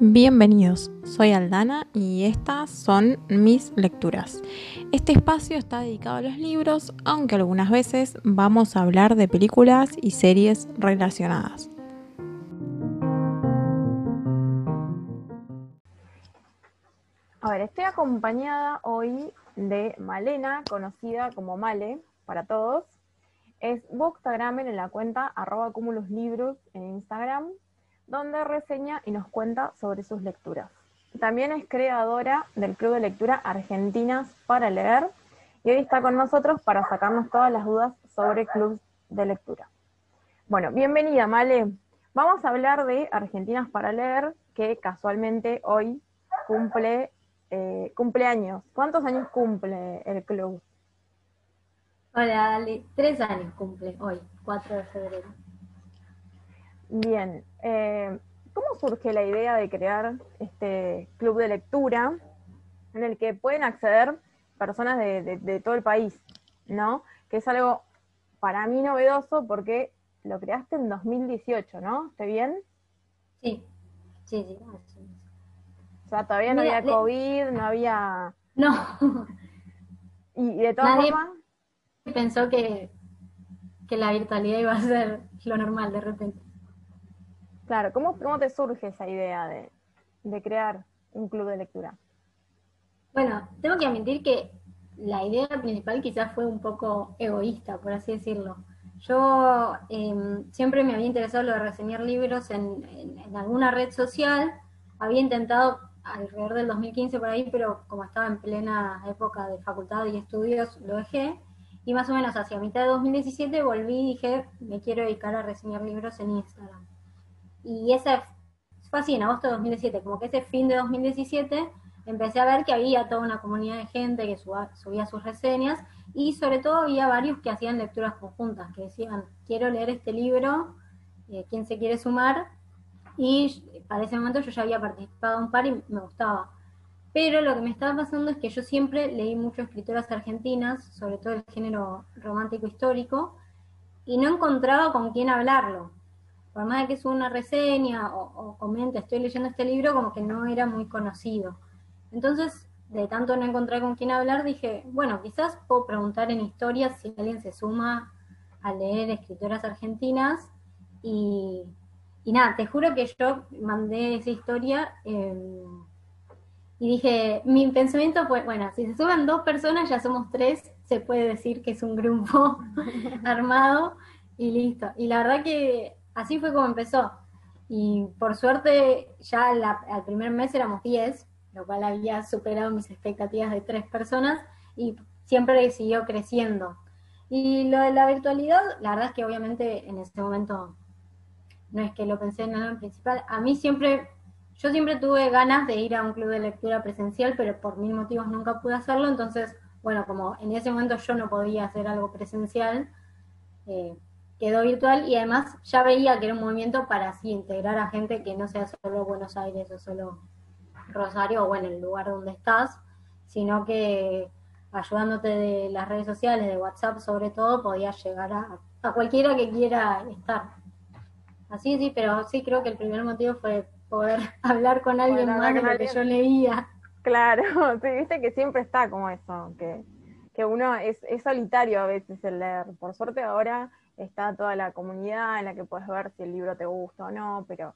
Bienvenidos, soy Aldana y estas son mis lecturas. Este espacio está dedicado a los libros, aunque algunas veces vamos a hablar de películas y series relacionadas. A ver, estoy acompañada hoy de Malena, conocida como Male para todos. Es bookstagramer en la cuenta arroba en Instagram donde reseña y nos cuenta sobre sus lecturas. También es creadora del Club de Lectura Argentinas para Leer y hoy está con nosotros para sacarnos todas las dudas sobre clubs de lectura. Bueno, bienvenida Male. Vamos a hablar de Argentinas para Leer, que casualmente hoy cumple eh, cumpleaños. ¿Cuántos años cumple el club? Hola, Ale. Tres años cumple hoy, 4 de febrero. Bien, eh, ¿cómo surge la idea de crear este club de lectura en el que pueden acceder personas de, todo el país, ¿no? Que es algo para mí novedoso porque lo creaste en 2018, ¿no? ¿Estoy bien? Sí, sí, sí. O sea, todavía no había COVID, no había... No. Y, de todas Nadie formas... pensó que, que la virtualidad iba a ser lo normal de repente. Claro, ¿cómo, cómo te surge esa idea de, crear un club de lectura? Bueno, tengo que admitir que la idea principal quizás fue un poco egoísta, por así decirlo. Yo em, siempre me había interesado lo de reseñar libros en, alguna red social. Había intentado alrededor del 2015 por ahí, pero como estaba en plena época de facultad y estudios, lo dejé. Y más o menos hacia mitad de 2017 volví y dije, me quiero dedicar a reseñar libros en Instagram. Y ese fue así en agosto de 2017, como que ese fin de 2017 empecé a ver que había toda una comunidad de gente que subía sus reseñas y sobre todo había varios que hacían lecturas conjuntas, que decían, quiero leer este libro, eh, ¿quién se quiere sumar? Y para ese momento yo ya había participado un par y me gustaba. Pero lo que me estaba pasando es que yo siempre leí mucho escritoras argentinas, sobre todo el género romántico histórico, y no encontraba con quién hablarlo por más que suba una reseña o, comente, estoy leyendo este libro, como que no era muy conocido. Entonces, de tanto no encontrar con quién hablar, dije, bueno, quizás puedo preguntar en historias si alguien se suma a leer escritoras argentinas. Y, nada, te juro que yo mandé esa historia em, y dije, mi pensamiento fue, bueno, si se suman dos personas, ya somos tres, se puede decir que es un grupo armado y listo. Y la verdad que así fue como empezó. Y por suerte ya al primer mes éramos 10, lo cual había superado mis expectativas de tres personas y siempre siguió creciendo. Y lo de la virtualidad, la verdad es que obviamente en ese momento no es que lo pensé en nada en principal. A mí siempre, yo siempre tuve ganas de ir a un club de lectura presencial, pero por mil motivos nunca pude hacerlo. Entonces, bueno, como en ese momento yo no podía hacer algo presencial, eh, quedó virtual y además ya veía que era un movimiento para así integrar a gente que no sea solo Buenos Aires o solo Rosario o bueno, el lugar donde estás, sino que ayudándote de las redes sociales, de WhatsApp sobre todo, podías llegar a, a cualquiera que quiera estar. Así sí, pero sí creo que el primer motivo fue poder hablar con alguien más de lo que yo leía. Claro, sí, viste que siempre está como eso, que, que uno es, es solitario a veces el leer. Por suerte ahora está toda la comunidad en la que puedes ver si el libro te gusta o no, pero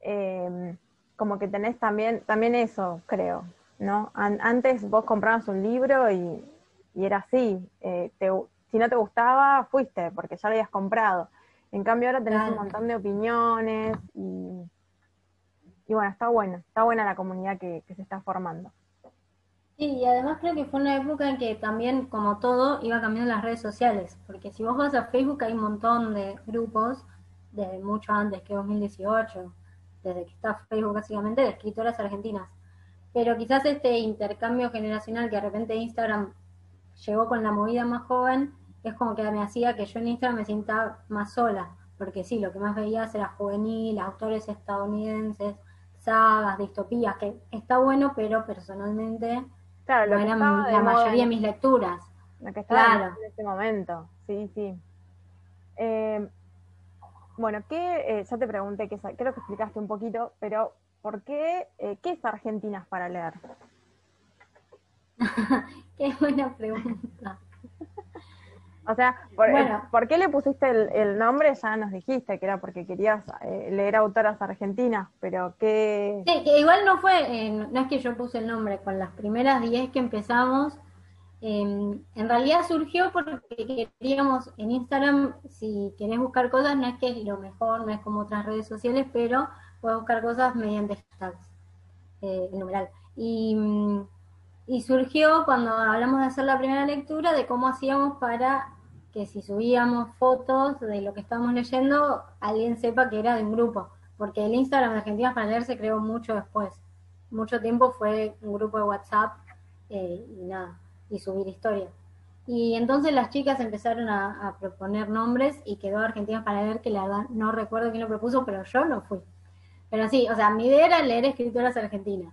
em, como que tenés también, también eso, creo, ¿no? antes vos comprabas un libro y, era así, eh, si no te gustaba, fuiste, porque ya lo habías comprado. En cambio ahora tenés un montón de opiniones y, y bueno, está bueno, está buena la comunidad que se está formando. Sí, y además creo que fue una época en que también, como todo, iba cambiando las redes sociales, porque si vos vas a Facebook hay un montón de grupos, desde mucho antes que 2018, desde que está Facebook básicamente, de escritoras argentinas. Pero quizás este intercambio generacional que de repente Instagram llegó con la movida más joven, es como que me hacía que yo en Instagram me sienta más sola, porque sí, lo que más veías era juvenil, autores estadounidenses, sagas, distopías, que está bueno, pero personalmente Claro, lo que la mayoría de mis lecturas. Lo que estaba en ese momento, sí, sí. Eh, bueno, ¿qué, eh, ya te pregunté, que creo que explicaste un poquito, pero ¿por qué, eh, qué es Argentinas para leer? qué buena pregunta. O sea, por, qué le pusiste el, nombre? Ya nos dijiste que era porque querías eh, leer autoras argentinas, pero qué... Sí, que igual no fue, eh, no es que yo puse el nombre, con las primeras 10 que empezamos, em, en realidad surgió porque queríamos en Instagram, si querés buscar cosas, no es que es lo mejor, no es como otras redes sociales, pero puedes buscar cosas mediante hashtags, eh, numeral. Y mm, y surgió cuando hablamos de hacer la primera lectura de cómo hacíamos para que si subíamos fotos de lo que estábamos leyendo, alguien sepa que era de un grupo. Porque el Instagram de Argentina para leer se creó mucho después. Mucho tiempo fue un grupo de WhatsApp eh, y nada, y subir historias. Y entonces las chicas empezaron a, proponer nombres y quedó Argentina para leer, que la verdad no recuerdo quién lo propuso, pero yo no fui. Pero sí, o sea, mi idea era leer escritoras argentinas.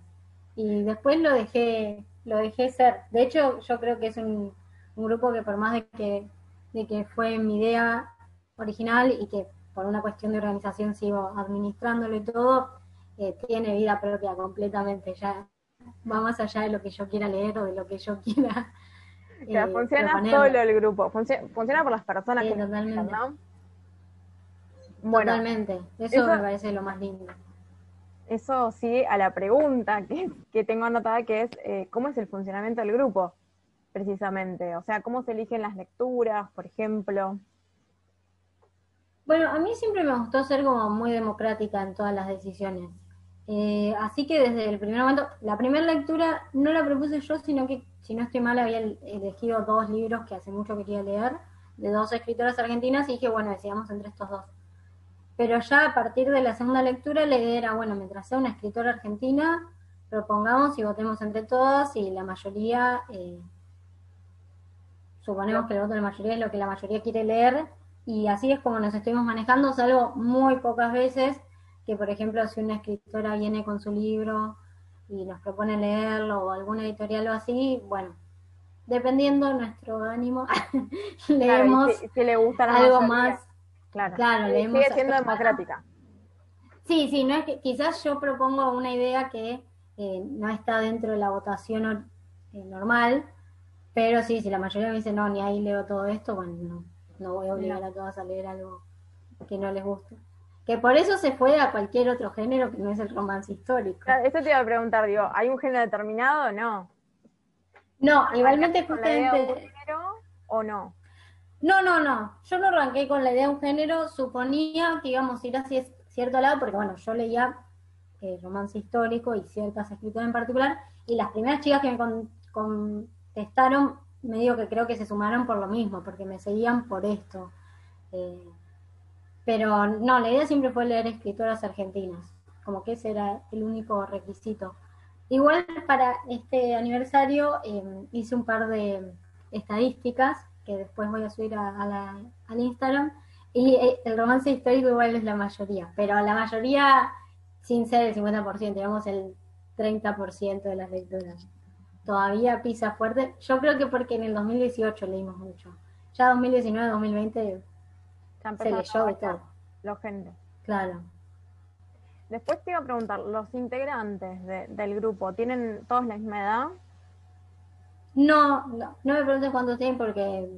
Y después lo dejé, lo dejé ser. De hecho, yo creo que es un, grupo que por más de que, de que fue mi idea original y que por una cuestión de organización sigo administrándolo y todo, eh, tiene vida propia completamente. Ya va más allá de lo que yo quiera leer o de lo que yo quiera. Eh, funciona solo el grupo, funciona, por las personas que totalmente. Bueno, totalmente, eso, me parece lo más lindo eso sigue a la pregunta que, tengo anotada, que es eh, cómo es el funcionamiento del grupo, precisamente. O sea, cómo se eligen las lecturas, por ejemplo. Bueno, a mí siempre me gustó ser como muy democrática en todas las decisiones. Eh, así que desde el primer momento, la primera lectura no la propuse yo, sino que, si no estoy mal, había elegido dos libros que hace mucho quería leer, de dos escritoras argentinas, y dije, bueno, decidamos entre estos dos. Pero ya a partir de la segunda lectura la idea era, bueno, mientras sea una escritora argentina, propongamos y votemos entre todas y la mayoría, eh, suponemos que el voto de la mayoría es lo que la mayoría quiere leer. Y así es como nos estuvimos manejando, salvo muy pocas veces que, por ejemplo, si una escritora viene con su libro y nos propone leerlo o alguna editorial o así, bueno, dependiendo nuestro ánimo, leemos si, le gusta algo más Claro, sigue siendo democrática. Sí, sí, no es que quizás yo propongo una idea que eh, no está dentro de la votación eh, normal, pero sí, si la mayoría me dice no, ni ahí leo todo esto, bueno, no, no voy a obligar a todas a leer algo que no les guste. Que por eso se fue a cualquier otro género que no es el romance histórico. Eso te iba a preguntar, digo, ¿hay un género determinado o no? No, igualmente justamente... género o no? No, no, no. Yo no arranqué con la idea de un género, suponía que íbamos a ir hacia cierto lado, porque bueno, yo leía eh, romance histórico y ciertas escrituras en particular, y las primeras chicas que me contestaron, me digo que creo que se sumaron por lo mismo, porque me seguían por esto. Eh, pero no, la idea siempre fue leer escritoras argentinas, como que ese era el único requisito. Igual para este aniversario eh, hice un par de estadísticas que después voy a subir a, la, al Instagram. Y eh, el romance histórico igual es la mayoría, pero la mayoría sin ser el 50%, digamos el 30% de las lecturas. Todavía pisa fuerte. Yo creo que porque en el 2018 leímos mucho. Ya 2019, 2020 se leyó de todo. Los géneros. Claro. Después te iba a preguntar, ¿los integrantes del grupo tienen todos la misma edad? No, no, no me preguntes cuánto tienen porque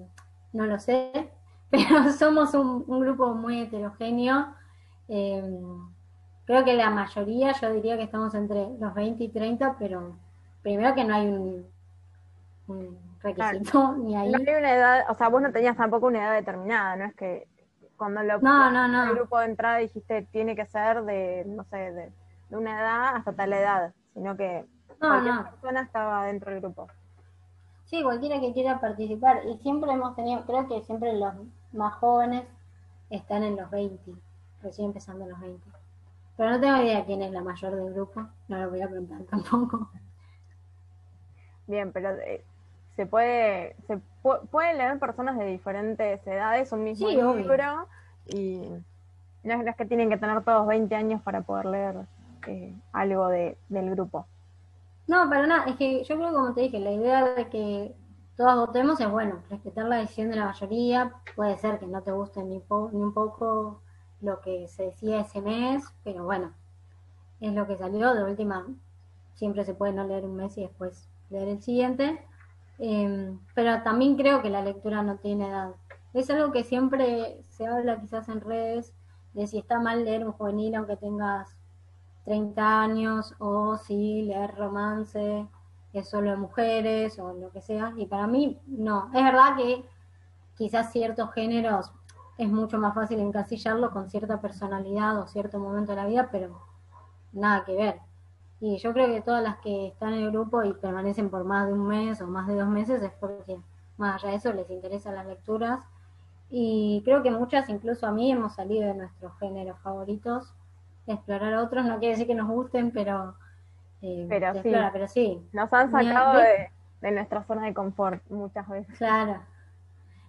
no lo sé, pero somos un, grupo muy heterogéneo. Em, creo que la mayoría, yo diría que estamos entre los 20 y 30, pero primero que no hay un, requisito ni ahí. No hay una edad, o sea, vos no tenías tampoco una edad determinada, no es que cuando lo no, no, no. el grupo de entrada dijiste tiene que ser de, no sé, de, una edad hasta tal edad, sino que cualquier persona estaba dentro del grupo. Sí, cualquiera que quiera participar. Y siempre hemos tenido, creo que siempre los más jóvenes están en los 20, recién empezando en los 20. Pero no tengo idea quién es la mayor del grupo, no lo voy a preguntar tampoco. Bien, pero eh, se puede se puede leer personas de diferentes edades un mismo libro y no es, que tienen que tener todos 20 años para poder leer eh, algo de, del grupo. No, para nada, es que yo creo, como te dije, la idea de que todos votemos es bueno, respetar la decisión de la mayoría, puede ser que no te guste ni, ni un poco lo que se decía ese mes, pero bueno, es lo que salió, de última siempre se puede no leer un mes y después leer el siguiente, em, pero también creo que la lectura no tiene edad. Es algo que siempre se habla quizás en redes de si está mal leer un juvenil aunque tengas 30 años o si leer romance es solo de mujeres o lo que sea. Y para mí, no. Es verdad que quizás ciertos géneros es mucho más fácil encasillarlo con cierta personalidad o cierto momento de la vida, pero nada que ver. Y yo creo que todas las que están en el grupo y permanecen por más de un mes o más de dos meses es porque más allá de eso les interesan las lecturas. Y creo que muchas, incluso a mí, hemos salido de nuestros géneros favoritos. Explorar otros no quiere decir que nos gusten, pero eh, pero, sí. pero sí. Nos han sacado de, nuestra zona de confort muchas veces. Claro.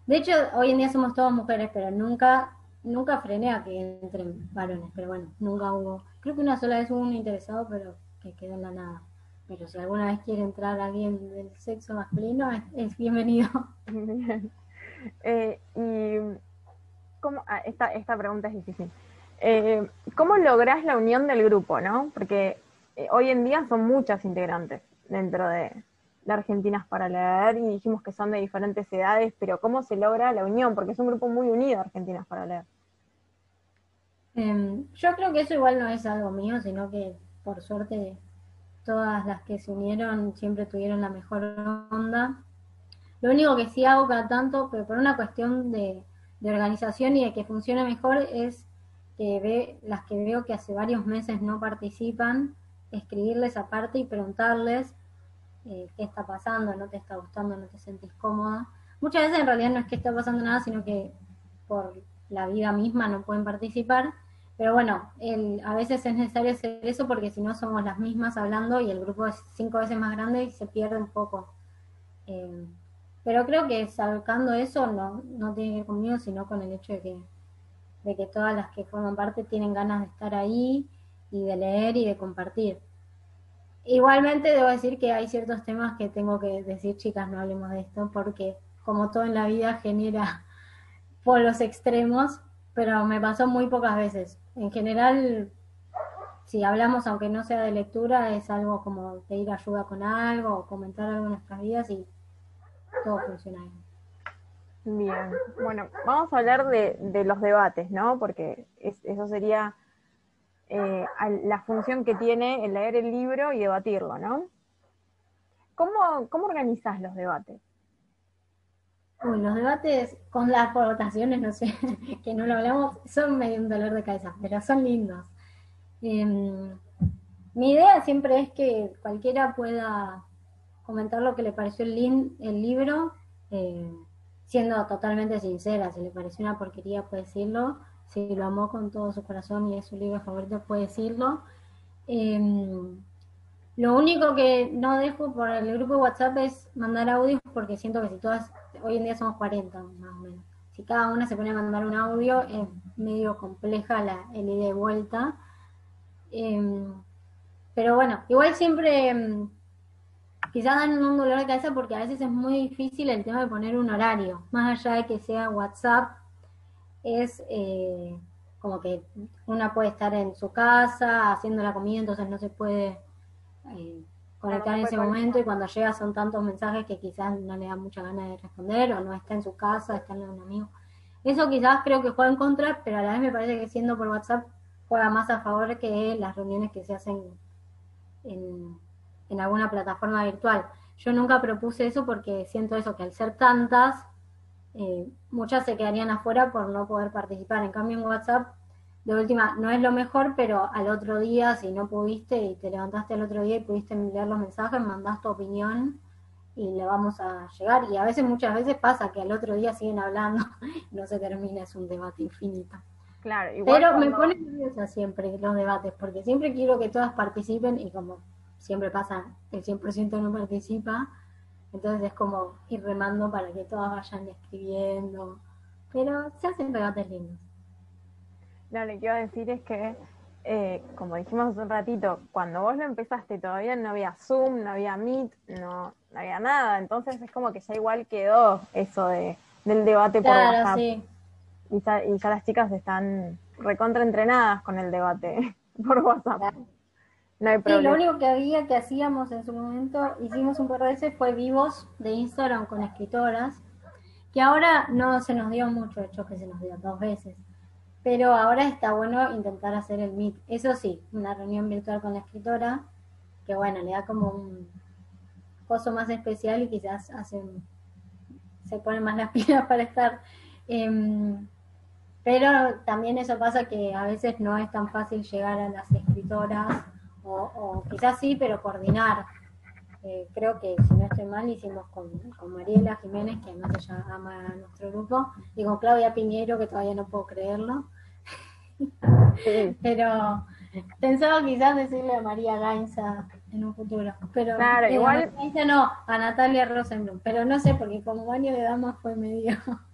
De hecho, hoy en día somos todas mujeres, pero nunca nunca frené a que entren varones, pero bueno, nunca hubo. Creo que una sola vez hubo un interesado, pero que quedó en la nada. Pero si alguna vez quiere entrar alguien del sexo masculino, es, bienvenido. Eh, y ¿cómo? Ah, esta, esta pregunta es difícil. Eh, ¿Cómo lográs la unión del grupo, no? Porque eh, hoy en día son muchas integrantes dentro de, Argentinas para leer y dijimos que son de diferentes edades, pero ¿cómo se logra la unión? Porque es un grupo muy unido Argentinas para leer. Em, yo creo que eso igual no es algo mío, sino que por suerte todas las que se unieron siempre tuvieron la mejor onda. Lo único que sí hago cada tanto, pero por una cuestión de, de organización y de que funcione mejor, es que ve, las que veo que hace varios meses no participan, escribirles aparte y preguntarles eh, qué está pasando, no te está gustando, no te sentís cómoda. Muchas veces en realidad no es que está pasando nada, sino que por la vida misma no pueden participar. Pero bueno, el, a veces es necesario hacer eso porque si no somos las mismas hablando y el grupo es cinco veces más grande y se pierde un poco. Eh, pero creo que sacando eso no, no tiene que ver conmigo, sino con el hecho de que, de que todas las que forman parte tienen ganas de estar ahí y de leer y de compartir. Igualmente debo decir que hay ciertos temas que tengo que decir, chicas, no hablemos de esto, porque como todo en la vida genera polos extremos, pero me pasó muy pocas veces. En general, si hablamos, aunque no sea de lectura, es algo como pedir ayuda con algo o comentar algo en nuestras vidas y todo funciona bien. Bien, bueno, vamos a hablar de, de los debates, ¿no? Porque eso sería eh, la función que tiene el leer el libro y debatirlo, ¿no? ¿Cómo, cómo organizás los debates? Los debates con las votaciones, no sé, que no lo hablamos, son medio un dolor de cabeza, pero son lindos. Em, mi idea siempre es que cualquiera pueda comentar lo que le pareció el, el libro, eh, siendo totalmente sincera, si le pareció una porquería puede decirlo, si lo amó con todo su corazón y es su libro favorito, puede decirlo. Em, lo único que no dejo por el grupo de WhatsApp es mandar audios porque siento que si todas, hoy en día somos 40 más o menos, si cada una se pone a mandar un audio es medio compleja la, el ida y vuelta. Em, pero bueno, igual siempre em, quizás dan un dolor de cabeza porque a veces es muy difícil el tema de poner un horario, más allá de que sea WhatsApp es eh, como que una puede estar en su casa haciendo la comida, entonces no se puede eh, conectar en ese momento y cuando llega son tantos mensajes que quizás no le da mucha ganas de responder o no está en su casa, está en un amigo. Eso quizás creo que juega en contra, pero a la vez me parece que siendo por WhatsApp juega más a favor que las reuniones que se hacen en, en alguna plataforma virtual. Yo nunca propuse eso porque siento eso, que al ser tantas, eh, muchas se quedarían afuera por no poder participar. En cambio, en WhatsApp, de última, no es lo mejor, pero al otro día, si no pudiste y te levantaste el otro día y pudiste leer los mensajes, mandás tu opinión y le vamos a llegar. Y a veces, muchas veces pasa que al otro día siguen hablando no se termina, es un debate infinito. Claro, Pero me pone nerviosa siempre los debates, porque siempre quiero que todas participen y como siempre pasa, el 100% no participa, entonces es como ir remando para que todas vayan escribiendo. Pero se hacen debates lindos. Lo que quiero decir es que, eh, como dijimos hace un ratito, cuando vos lo empezaste todavía no había Zoom, no había Meet, no, había nada. Entonces es como que ya igual quedó eso de, del debate por WhatsApp. Y, ya, y ya las chicas están recontra entrenadas con el debate por WhatsApp. No hay Sí, lo único que había que hacíamos en su momento, hicimos un par de veces, fue vivos de Instagram con escritoras, que ahora no se nos dio mucho, de hecho que se nos dio dos veces, pero ahora está bueno intentar hacer el Meet. Eso sí, una reunión virtual con la escritora, que bueno, le da como un coso más especial y quizás hacen, se ponen más las pilas para estar. Em, pero también eso pasa que a veces no es tan fácil llegar a las escritoras, o, o quizás sí, pero coordinar. Eh, creo que, si no estoy mal, hicimos con, con Mariela Jiménez, que no se llama nuestro grupo, y con Claudia Piñero, que todavía no puedo creerlo. Sí. Pero pensaba quizás decirle a María Gainza en un futuro. Pero Claro, eh, igual- a no, a Natalia Rosenblum. Pero no sé, porque como baño de damas fue medio.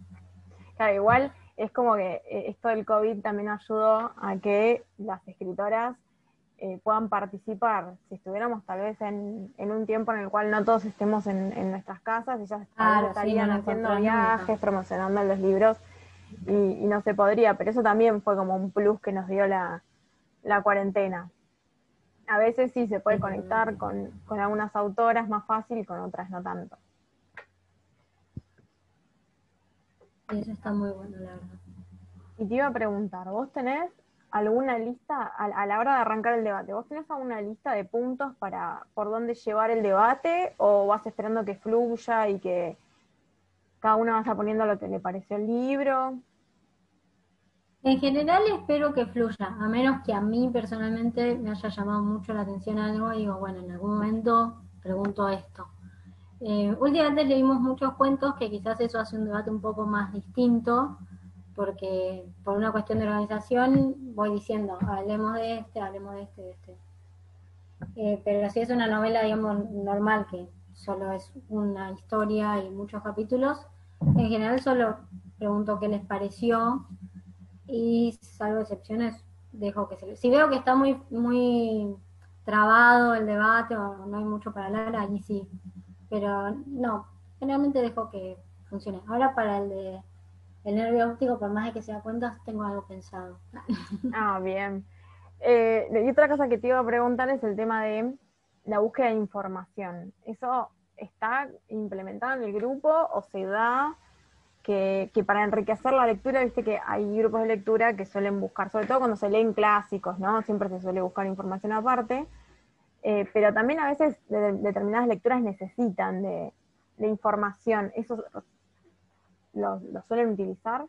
Claro, igual es como que eh, esto del COVID también ayudó a que las escritoras eh, puedan participar. Si estuviéramos tal vez en, en un tiempo en el cual no todos estemos en, en nuestras casas, ellas sí, estarían no haciendo viajes, nunca. promocionando los libros y, y no se podría, pero eso también fue como un plus que nos dio la, la cuarentena. A veces sí se puede conectar con, con algunas autoras más fácil, con otras no tanto. Y eso está muy bueno, la verdad. Y te iba a preguntar, ¿vos tenés alguna lista a, a la hora de arrancar el debate? ¿Vos tenés alguna lista de puntos para por dónde llevar el debate o vas esperando que fluya y que cada uno vaya poniendo lo que le pareció el libro? En general espero que fluya, a menos que a mí personalmente me haya llamado mucho la atención algo y digo, bueno, en algún momento pregunto esto. Eh, últimamente leímos muchos cuentos que quizás eso hace un debate un poco más distinto, porque por una cuestión de organización voy diciendo, hablemos de este, hablemos de este, de este. Eh, pero si es una novela, digamos, normal, que solo es una historia y muchos capítulos, en general solo pregunto qué les pareció y salvo excepciones dejo que se si veo que está muy muy trabado el debate o no hay mucho para hablar ahí sí pero no generalmente dejo que funcione ahora para el de el nervio óptico por más de que sea cuentas tengo algo pensado Ah, bien. Eh, y otra cosa que te iba a preguntar es el tema de la búsqueda de información. ¿Eso está implementado en el grupo o se da que, que para enriquecer la lectura, viste que hay grupos de lectura que suelen buscar, sobre todo cuando se leen clásicos, ¿no? Siempre se suele buscar información aparte, eh, pero también a veces de- determinadas lecturas necesitan de, de información. ¿Eso lo, suelen utilizar?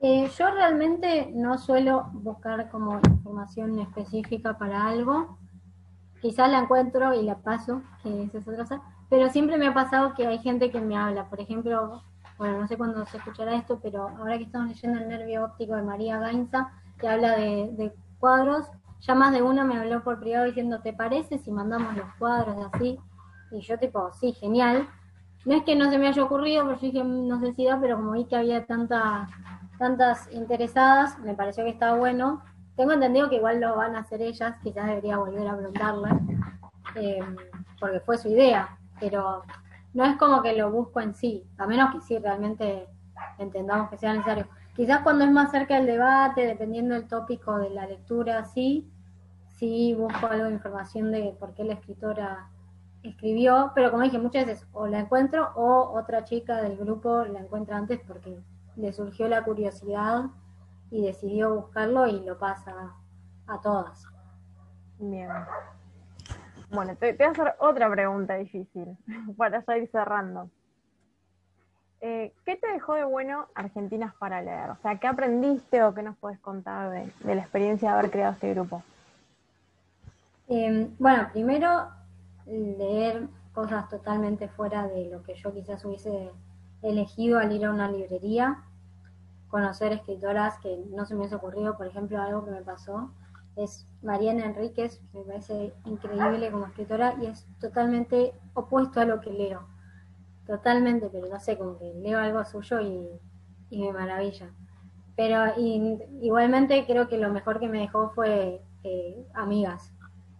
Eh, yo realmente no suelo buscar como información específica para algo. Quizás la encuentro y la paso, que es otra cosa. Pero siempre me ha pasado que hay gente que me habla. Por ejemplo, bueno, no sé cuándo se escuchará esto, pero ahora que estamos leyendo El nervio óptico de María Gainza, que habla de, de cuadros, ya más de una me habló por privado diciendo, ¿te parece si mandamos los cuadros así? Y yo tipo, sí, genial. No es que no se me haya ocurrido, pero yo dije, "Mm, no sé si da, pero como vi que había tanta tantas interesadas, me pareció que estaba bueno. Tengo entendido que igual lo van a hacer ellas, quizás debería volver a preguntarle, eh, porque fue su idea, pero no es como que lo busco en sí, a menos que sí realmente entendamos que sea necesario. Quizás cuando es más cerca del debate, dependiendo del tópico de la lectura, sí, sí busco algo de información de por qué la escritora escribió, pero como dije muchas veces, o la encuentro o otra chica del grupo la encuentra antes porque le surgió la curiosidad y decidió buscarlo y lo pasa a todas. Bien. Bueno, te, te voy a hacer otra pregunta difícil para ya ir cerrando. Eh, ¿Qué te dejó de bueno Argentinas para leer? O sea, ¿qué aprendiste o qué nos puedes contar de, de la experiencia de haber creado este grupo? Eh, bueno, primero leer cosas totalmente fuera de lo que yo quizás hubiese elegido al ir a una librería, conocer escritoras que no se me hubiese ocurrido, por ejemplo, algo que me pasó es Mariana Enríquez, me parece increíble como escritora y es totalmente opuesto a lo que leo, totalmente, pero no sé, como que leo algo suyo y, y me maravilla. Pero igualmente creo que lo mejor que me dejó fue eh, amigas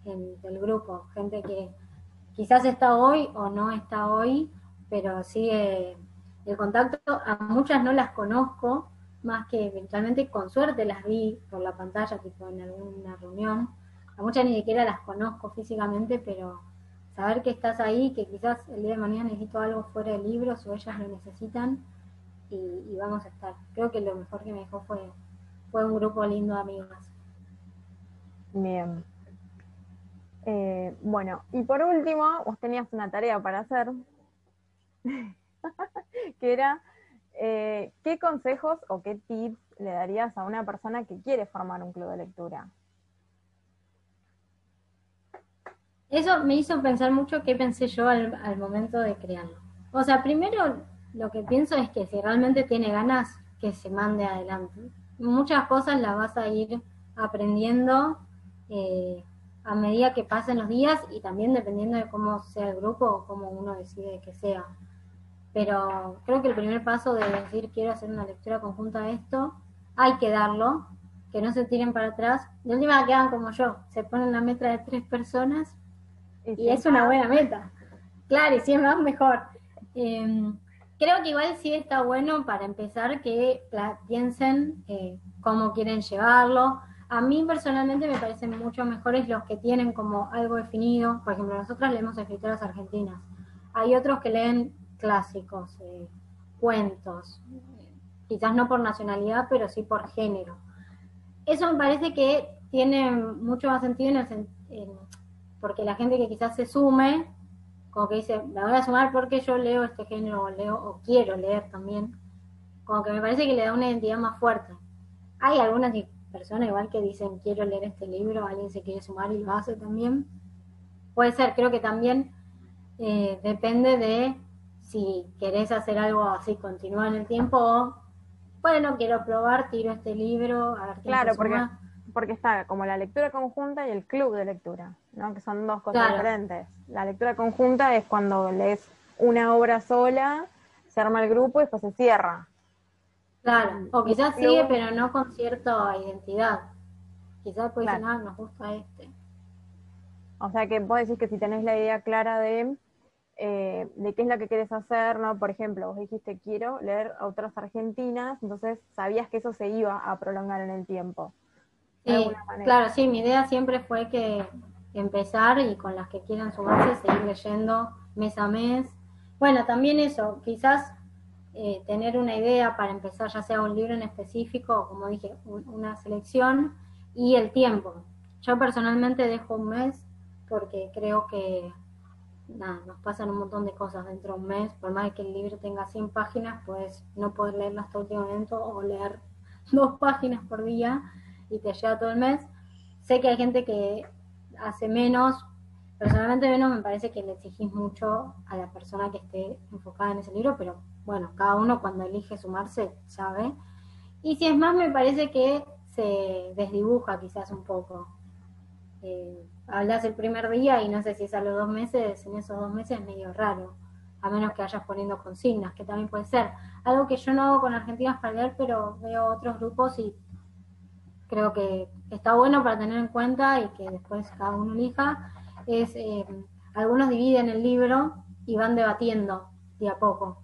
en- del grupo, gente que quizás está hoy o no está hoy, pero sigue el contacto. A muchas no las conozco, más que virtualmente con suerte las vi por la pantalla, tipo en alguna reunión, a muchas ni siquiera las conozco físicamente, pero saber que estás ahí, que quizás el día de mañana necesito algo fuera de libros o ellas lo necesitan y, vamos a estar. Creo que lo mejor que me dejó fue, fue un grupo lindo de amigas. Bien. Eh, bueno, y por último, vos tenías una tarea para hacer, que era eh, qué consejos o qué tips le darías a una persona que quiere formar un club de lectura. Eso me hizo pensar mucho qué pensé yo al, momento de crearlo. O sea, primero lo que pienso es que si realmente tiene ganas, que se mande adelante. Muchas cosas las vas a ir aprendiendo eh, a medida que pasen los días y también dependiendo de cómo sea el grupo o cómo uno decide que sea. Pero creo que el primer paso de decir quiero hacer una lectura conjunta de esto, hay que darlo, que no se tiren para atrás. De última quedan como yo, se ponen la meta de tres personas y, es una buena meta. Claro, y si es más, mejor. Em, creo que igual sí está bueno para empezar que piensen eh, cómo quieren llevarlo a mí personalmente me parecen mucho mejores los que tienen como algo definido. Por ejemplo, nosotras leemos escritoras argentinas. Hay otros que leen clásicos, eh, cuentos, quizás no por nacionalidad, pero sí por género. Eso me parece que tiene mucho más sentido en el, porque la gente que quizás se sume, como que dice, me voy a sumar porque yo leo este género o leo o quiero leer también, como que me parece que le da una identidad más fuerte. Hay algunas personas igual que dicen quiero leer este libro, alguien se quiere sumar y lo hace también. Puede ser, creo que también eh, depende de si querés hacer algo así, continuar en el tiempo o, bueno, quiero probar, tiro este libro, a ver qué Claro, porque, porque está como la lectura conjunta y el club de lectura, ¿no? Que son dos cosas diferentes. La lectura conjunta es cuando lees una obra sola, se arma el grupo y después se cierra. Claro, o quizás sigue, pero no con cierta identidad. Quizás puede ser, ah, nos gusta este. O sea que vos decís que si tenés la idea clara de, eh, de qué es lo que quieres hacer, ¿no? Por ejemplo, vos dijiste quiero leer autoras argentinas, entonces sabías que eso se iba a prolongar en el tiempo. Sí, claro, sí, mi idea siempre fue que empezar y con las que quieran sumarse, seguir leyendo mes a mes. Bueno, también eso, quizás eh, tener una idea para empezar, ya sea un libro en específico como dije, una selección y el tiempo. Yo personalmente dejo un mes porque creo que nada, nos pasan un montón de cosas dentro de un mes, por más que el libro tenga 100 páginas, pues no poder leerlo hasta el último momento o leer dos páginas por día y te lleva todo el mes. Sé que hay gente que hace menos, personalmente menos me parece que le exigís mucho a la persona que esté enfocada en ese libro, pero bueno, cada uno cuando elige sumarse sabe. Y si es más, me parece que se desdibuja quizás un poco. Eh, hablas el primer día y no sé si es a los dos meses, en esos dos meses es medio raro, a menos que vayas poniendo consignas, que también puede ser. Algo que yo no hago con Argentinas para leer, pero veo otros grupos y creo que está bueno para tener en cuenta y que después cada uno elija, es eh, algunos dividen el libro y van debatiendo de a poco.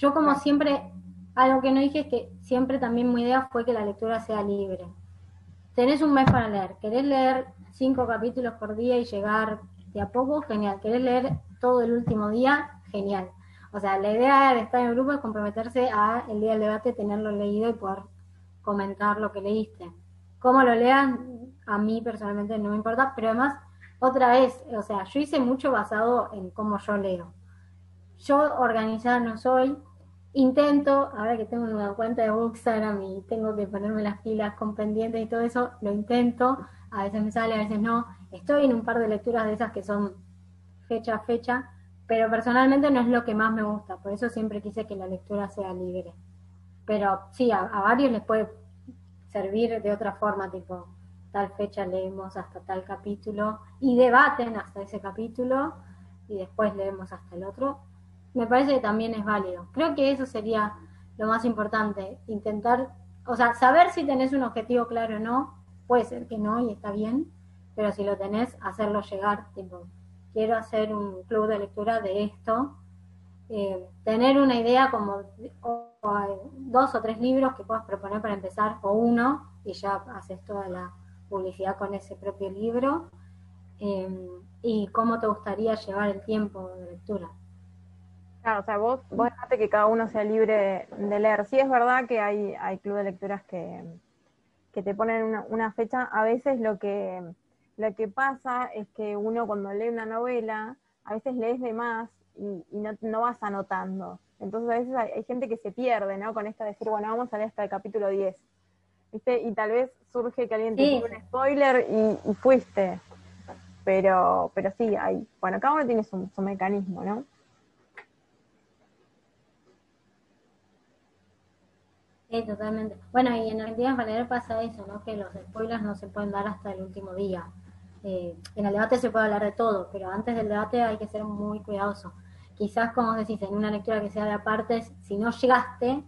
Yo como siempre, algo que no dije es que siempre también mi idea fue que la lectura sea libre. Tenés un mes para leer, querés leer cinco capítulos por día y llegar de a poco, genial. Querés leer todo el último día, genial. O sea, la idea de estar en el grupo es comprometerse a el día del debate, tenerlo leído y poder comentar lo que leíste. Cómo lo lean, a mí personalmente no me importa, pero además, otra vez, o sea, yo hice mucho basado en cómo yo leo. Yo organizada no soy, Intento, ahora que tengo una cuenta de Bookstagram y tengo que ponerme las pilas con pendientes y todo eso, lo intento, a veces me sale, a veces no. Estoy en un par de lecturas de esas que son fecha a fecha, pero personalmente no es lo que más me gusta, por eso siempre quise que la lectura sea libre. Pero sí, a, a varios les puede servir de otra forma, tipo, tal fecha leemos hasta tal capítulo y debaten hasta ese capítulo y después leemos hasta el otro me parece que también es válido. Creo que eso sería lo más importante, intentar, o sea, saber si tenés un objetivo claro o no, puede ser que no y está bien, pero si lo tenés, hacerlo llegar, tipo, quiero hacer un club de lectura de esto, eh, tener una idea como dos o tres libros que puedas proponer para empezar, o uno, y ya haces toda la publicidad con ese propio libro em, y cómo te gustaría llevar el tiempo de lectura. Claro, o sea, vos, vos dejaste que cada uno sea libre de leer. Sí es verdad que hay, hay club de lecturas que, que te ponen una, una, fecha. A veces lo que, lo que pasa es que uno cuando lee una novela, a veces lees de más y, y no, no, vas anotando. Entonces a veces hay, hay, gente que se pierde, ¿no? Con esto de decir, bueno, vamos a leer hasta el capítulo 10. ¿Viste? Y tal vez surge que alguien te sí. un spoiler y, y, fuiste. Pero, pero sí, hay, bueno, cada uno tiene su, su mecanismo, ¿no? Sí, totalmente. Bueno, y en Argentina leer pasa eso, ¿no? Que los spoilers no se pueden dar hasta el último día. Eh, en el debate se puede hablar de todo, pero antes del debate hay que ser muy cuidadoso. Quizás, como decís, en una lectura que sea de partes, si no llegaste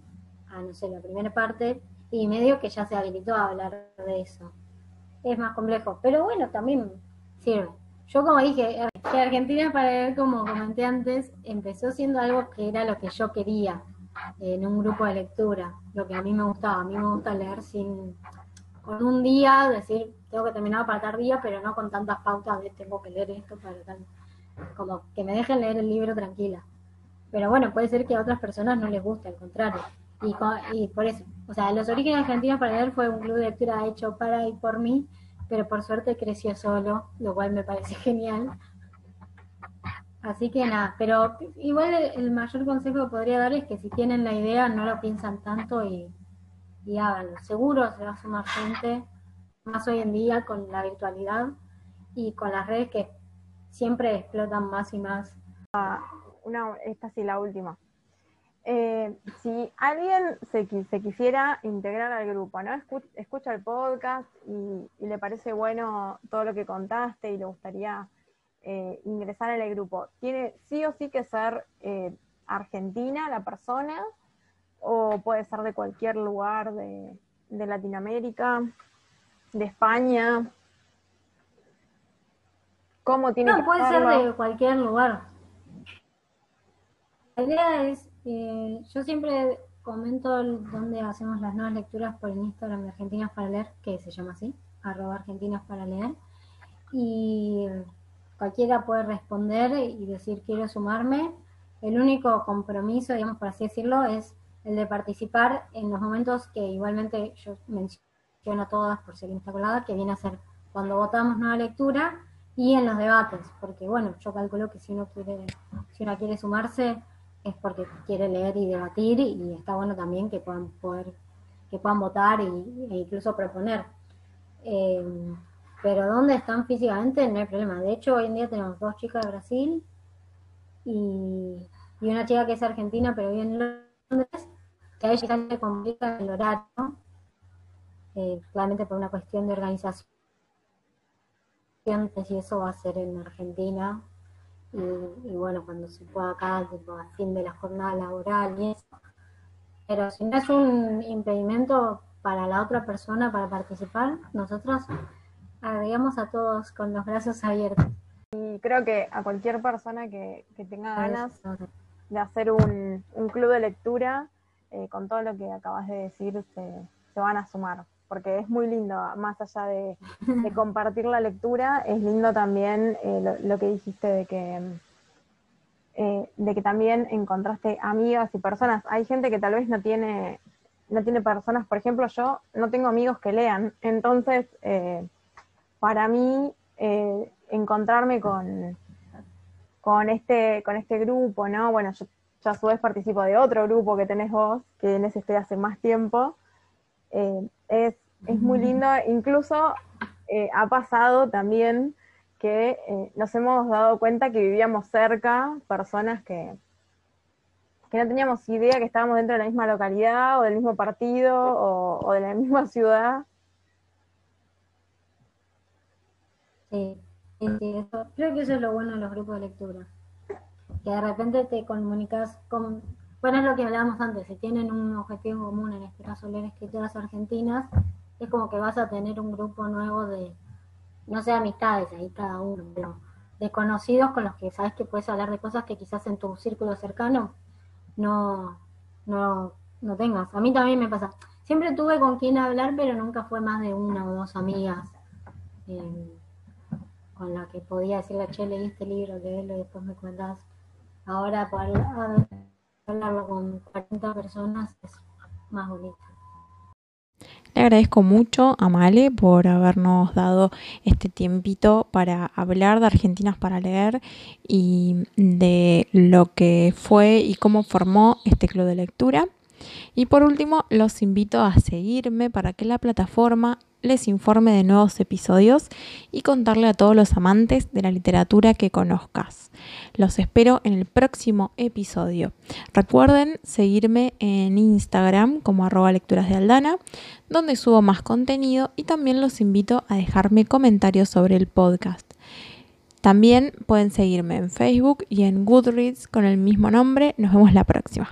a, no sé, la primera parte, y medio que ya se habilitó a hablar de eso. Es más complejo, pero bueno, también sirve. Yo como dije, que Argentina para leer, como comenté antes, empezó siendo algo que era lo que yo quería en un grupo de lectura, lo que a mí me gustaba. A mí me gusta leer sin, con un día, decir, tengo que terminar para tal día, pero no con tantas pautas de tengo que leer esto para tal. Como que me dejen leer el libro tranquila. Pero bueno, puede ser que a otras personas no les guste, al contrario. Y, y por eso, o sea, los orígenes argentinos para leer fue un club de lectura hecho para y por mí, pero por suerte creció solo, lo cual me parece genial. Así que nada, pero igual el, el, mayor consejo que podría dar es que si tienen la idea no lo piensan tanto y, y háganlo. Seguro se va a sumar gente, más hoy en día con la virtualidad y con las redes que siempre explotan más y más. Ah, una, esta sí, la última. Eh, si alguien se, se, quisiera integrar al grupo, ¿no? Escucha, escucha el podcast y, y le parece bueno todo lo que contaste y le gustaría eh, ingresar en el grupo, ¿tiene sí o sí que ser eh, argentina la persona o puede ser de cualquier lugar de, de Latinoamérica, de España? ¿Cómo tiene no, que puede ser de cualquier lugar. La idea es, eh, yo siempre comento donde hacemos las nuevas lecturas por el Instagram de Argentinas para Leer, que se llama así, arroba Argentinas para Leer. Y cualquiera puede responder y decir quiero sumarme. El único compromiso, digamos por así decirlo, es el de participar en los momentos que igualmente yo menciono todas por ser instaculada, que viene a ser cuando votamos nueva lectura y en los debates, porque bueno, yo calculo que si uno quiere, si uno quiere sumarse es porque quiere leer y debatir y está bueno también que puedan poder, que puedan votar y, e incluso proponer. Eh, pero dónde están físicamente no hay problema. De hecho, hoy en día tenemos dos chicas de Brasil y, y una chica que es argentina, pero vive en Londres, que a ella se complica el horario, eh, claramente por una cuestión de organización, y eso va a ser en Argentina. Y, y bueno, cuando se pueda acá, tipo, a fin de la jornada laboral y eso. Pero si no es un impedimento para la otra persona para participar, nosotros agregamos a todos con los brazos abiertos. Y creo que a cualquier persona que, que tenga ganas de hacer un, un club de lectura, eh, con todo lo que acabas de decir, se, se, van a sumar. Porque es muy lindo, más allá de, de compartir la lectura, es lindo también eh, lo, lo, que dijiste de que, eh, de que también encontraste amigas y personas. Hay gente que tal vez no tiene, no tiene personas, por ejemplo, yo no tengo amigos que lean, entonces eh, para mí eh, encontrarme con, con, este, con este grupo, ¿no? Bueno, yo, yo, a su vez participo de otro grupo que tenés vos, que en ese estoy hace más tiempo. Eh, es, es, muy lindo, incluso eh, ha pasado también que eh, nos hemos dado cuenta que vivíamos cerca, personas que, que no teníamos idea que estábamos dentro de la misma localidad o del mismo partido o, o de la misma ciudad Sí, sí, eso, creo que eso es lo bueno de los grupos de lectura. Que de repente te comunicas con. Bueno, es lo que hablábamos antes, si tienen un objetivo común, en este caso leer escritoras argentinas, es como que vas a tener un grupo nuevo de, no sé, amistades ahí cada uno, pero de conocidos con los que sabes que puedes hablar de cosas que quizás en tu círculo cercano no, no, no tengas. A mí también me pasa. Siempre tuve con quien hablar, pero nunca fue más de una o dos amigas eh, con la que podía decirle, che, leí este libro, léelo y después me cuentas. Ahora poder hablarlo con 40 personas es más bonito. Le agradezco mucho a Male por habernos dado este tiempito para hablar de Argentinas para leer y de lo que fue y cómo formó este club de lectura. Y por último, los invito a seguirme para que la plataforma les informe de nuevos episodios y contarle a todos los amantes de la literatura que conozcas. Los espero en el próximo episodio. Recuerden seguirme en Instagram como arroba lecturas de Aldana, donde subo más contenido y también los invito a dejarme comentarios sobre el podcast. También pueden seguirme en Facebook y en Goodreads con el mismo nombre. Nos vemos la próxima.